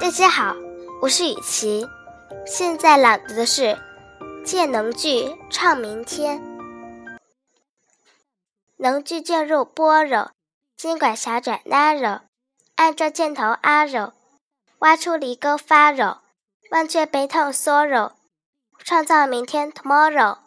大家好，我是雨琪。现在朗读的是《借能具唱明天》。能具进入波柔，金管狭窄 narrow，按照箭头 arrow 挖出犁沟发柔忘却悲痛 sorrow，创造明天 tomorrow。